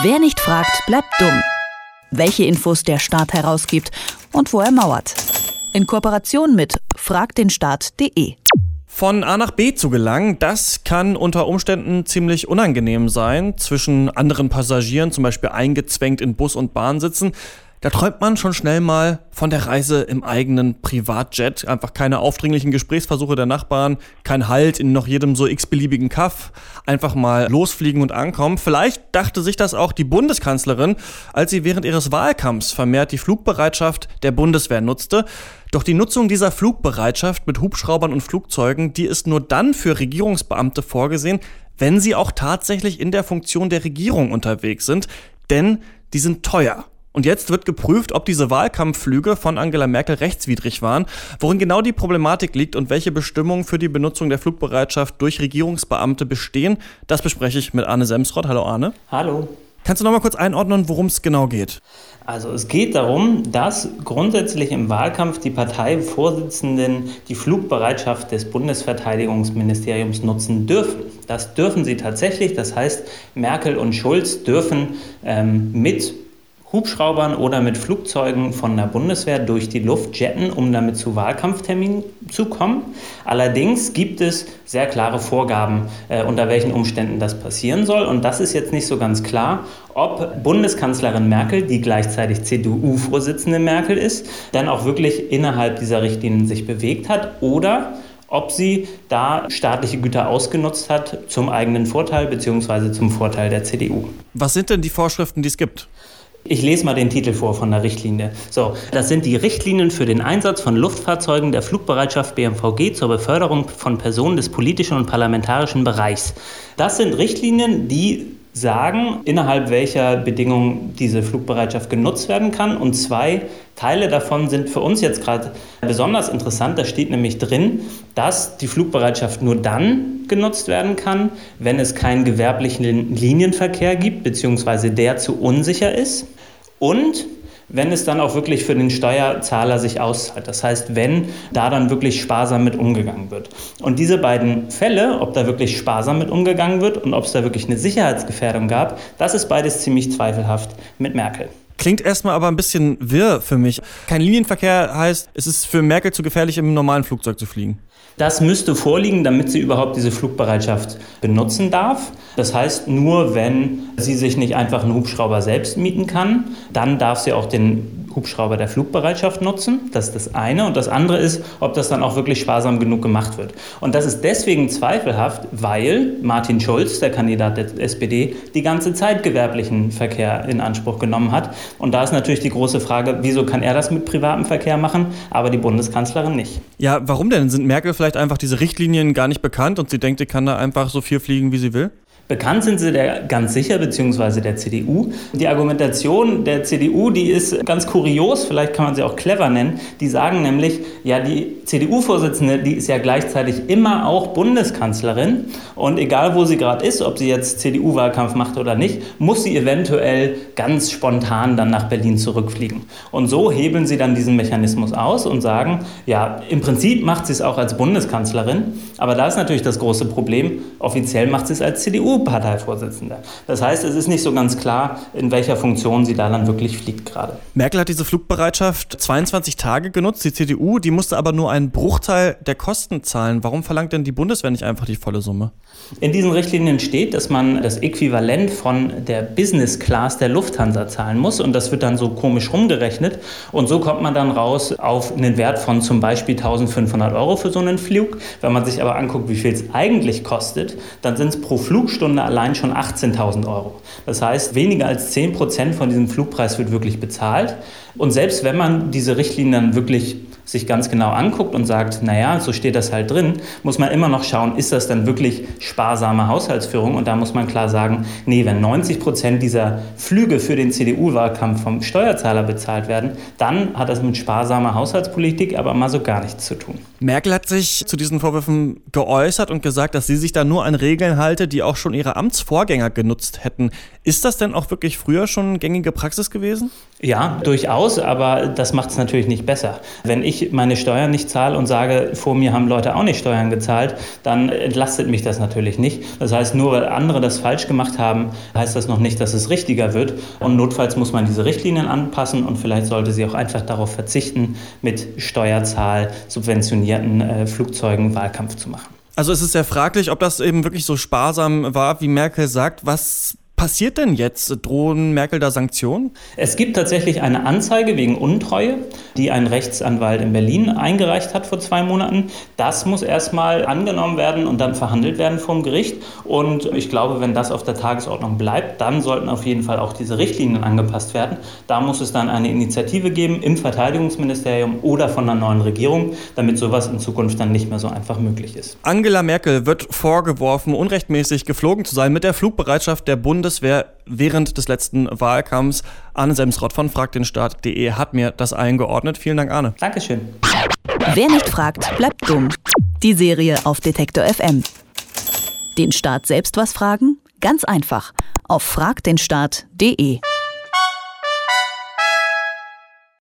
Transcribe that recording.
Wer nicht fragt, bleibt dumm. Welche Infos der Staat herausgibt und wo er mauert. In Kooperation mit fragdenstaat.de. Von A nach B zu gelangen, das kann unter Umständen ziemlich unangenehm sein. Zwischen anderen Passagieren, zum Beispiel eingezwängt in Bus und Bahn sitzen. Da träumt man schon schnell mal von der Reise im eigenen Privatjet. Einfach keine aufdringlichen Gesprächsversuche der Nachbarn, kein Halt in noch jedem so x-beliebigen Kaff. Einfach mal losfliegen und ankommen. Vielleicht dachte sich das auch die Bundeskanzlerin, als sie während ihres Wahlkampfs vermehrt die Flugbereitschaft der Bundeswehr nutzte. Doch die Nutzung dieser Flugbereitschaft mit Hubschraubern und Flugzeugen, die ist nur dann für Regierungsbeamte vorgesehen, wenn sie auch tatsächlich in der Funktion der Regierung unterwegs sind. Denn die sind teuer. Und jetzt wird geprüft, ob diese Wahlkampfflüge von Angela Merkel rechtswidrig waren, worin genau die Problematik liegt und welche Bestimmungen für die Benutzung der Flugbereitschaft durch Regierungsbeamte bestehen. Das bespreche ich mit Arne Semsrott. Hallo Arne. Hallo. Kannst du noch mal kurz einordnen, worum es genau geht? Also es geht darum, dass grundsätzlich im Wahlkampf die Parteivorsitzenden die Flugbereitschaft des Bundesverteidigungsministeriums nutzen dürfen. Das dürfen sie tatsächlich. Das heißt, Merkel und Schulz dürfen ähm, mit Hubschraubern oder mit Flugzeugen von der Bundeswehr durch die Luft jetten, um damit zu Wahlkampfterminen zu kommen. Allerdings gibt es sehr klare Vorgaben, äh, unter welchen Umständen das passieren soll. Und das ist jetzt nicht so ganz klar, ob Bundeskanzlerin Merkel, die gleichzeitig CDU-Vorsitzende Merkel ist, dann auch wirklich innerhalb dieser Richtlinien sich bewegt hat oder ob sie da staatliche Güter ausgenutzt hat zum eigenen Vorteil bzw. zum Vorteil der CDU. Was sind denn die Vorschriften, die es gibt? Ich lese mal den Titel vor von der Richtlinie. So, das sind die Richtlinien für den Einsatz von Luftfahrzeugen der Flugbereitschaft BMVG zur Beförderung von Personen des politischen und parlamentarischen Bereichs. Das sind Richtlinien, die sagen, innerhalb welcher Bedingungen diese Flugbereitschaft genutzt werden kann. Und zwei Teile davon sind für uns jetzt gerade besonders interessant. Da steht nämlich drin, dass die Flugbereitschaft nur dann genutzt werden kann, wenn es keinen gewerblichen Linienverkehr gibt, beziehungsweise der zu unsicher ist. Und wenn es dann auch wirklich für den Steuerzahler sich auszahlt. Das heißt, wenn da dann wirklich sparsam mit umgegangen wird. Und diese beiden Fälle, ob da wirklich sparsam mit umgegangen wird und ob es da wirklich eine Sicherheitsgefährdung gab, das ist beides ziemlich zweifelhaft mit Merkel. Klingt erstmal aber ein bisschen wirr für mich. Kein Linienverkehr heißt, es ist für Merkel zu gefährlich, im normalen Flugzeug zu fliegen. Das müsste vorliegen, damit sie überhaupt diese Flugbereitschaft benutzen darf. Das heißt, nur wenn sie sich nicht einfach einen Hubschrauber selbst mieten kann, dann darf sie auch den Hubschrauber der Flugbereitschaft nutzen. Das ist das eine. Und das andere ist, ob das dann auch wirklich sparsam genug gemacht wird. Und das ist deswegen zweifelhaft, weil Martin Schulz, der Kandidat der SPD, die ganze Zeit gewerblichen Verkehr in Anspruch genommen hat. Und da ist natürlich die große Frage, wieso kann er das mit privatem Verkehr machen, aber die Bundeskanzlerin nicht? Ja, warum denn? Sind Merkel vielleicht einfach diese Richtlinien gar nicht bekannt und sie denkt, sie kann da einfach so viel fliegen, wie sie will? Bekannt sind sie der ganz sicher, beziehungsweise der CDU. Die Argumentation der CDU, die ist ganz kurios, vielleicht kann man sie auch clever nennen. Die sagen nämlich, ja, die CDU-Vorsitzende, die ist ja gleichzeitig immer auch Bundeskanzlerin. Und egal, wo sie gerade ist, ob sie jetzt CDU-Wahlkampf macht oder nicht, muss sie eventuell ganz spontan dann nach Berlin zurückfliegen. Und so hebeln sie dann diesen Mechanismus aus und sagen, ja, im Prinzip macht sie es auch als Bundeskanzlerin. Aber da ist natürlich das große Problem, offiziell macht sie es als CDU CDU-Parteivorsitzender. Das heißt, es ist nicht so ganz klar, in welcher Funktion sie da dann wirklich fliegt gerade. Merkel hat diese Flugbereitschaft 22 Tage genutzt, die CDU, die musste aber nur einen Bruchteil der Kosten zahlen. Warum verlangt denn die Bundeswehr nicht einfach die volle Summe? In diesen Richtlinien steht, dass man das Äquivalent von der Business Class der Lufthansa zahlen muss und das wird dann so komisch rumgerechnet und so kommt man dann raus auf einen Wert von zum Beispiel 1500 Euro für so einen Flug. Wenn man sich aber anguckt, wie viel es eigentlich kostet, dann sind es pro Flugstunde Stunde allein schon 18.000 Euro. Das heißt, weniger als 10 Prozent von diesem Flugpreis wird wirklich bezahlt. Und selbst wenn man diese Richtlinien dann wirklich sich ganz genau anguckt und sagt, naja, so steht das halt drin, muss man immer noch schauen, ist das dann wirklich sparsame Haushaltsführung? Und da muss man klar sagen, nee, wenn 90 Prozent dieser Flüge für den CDU-Wahlkampf vom Steuerzahler bezahlt werden, dann hat das mit sparsamer Haushaltspolitik aber mal so gar nichts zu tun. Merkel hat sich zu diesen Vorwürfen geäußert und gesagt, dass sie sich da nur an Regeln halte, die auch schon ihre Amtsvorgänger genutzt hätten. Ist das denn auch wirklich früher schon gängige Praxis gewesen? Ja, durchaus, aber das macht es natürlich nicht besser. Wenn ich meine Steuern nicht zahle und sage, vor mir haben Leute auch nicht Steuern gezahlt, dann entlastet mich das natürlich nicht. Das heißt, nur weil andere das falsch gemacht haben, heißt das noch nicht, dass es richtiger wird. Und notfalls muss man diese Richtlinien anpassen und vielleicht sollte sie auch einfach darauf verzichten, mit Steuerzahl subventionierten äh, Flugzeugen Wahlkampf zu machen. Also es ist sehr fraglich, ob das eben wirklich so sparsam war, wie Merkel sagt. Was passiert denn jetzt? Drohen Merkel da Sanktionen? Es gibt tatsächlich eine Anzeige wegen Untreue, die ein Rechtsanwalt in Berlin eingereicht hat vor zwei Monaten. Das muss erstmal angenommen werden und dann verhandelt werden vom Gericht. Und ich glaube, wenn das auf der Tagesordnung bleibt, dann sollten auf jeden Fall auch diese Richtlinien angepasst werden. Da muss es dann eine Initiative geben im Verteidigungsministerium oder von der neuen Regierung, damit sowas in Zukunft dann nicht mehr so einfach möglich ist. Angela Merkel wird vorgeworfen, unrechtmäßig geflogen zu sein mit der Flugbereitschaft der Bundeswehr während des letzten Wahlkampfs. Arne Semsrott von fragtdenstaat.de hat mir das eingeordnet. Vielen Dank, Arne. Dankeschön. Wer nicht fragt, bleibt dumm. Die Serie auf Detektor FM. Den Staat selbst was fragen? Ganz einfach. Auf fragdenstaat.de.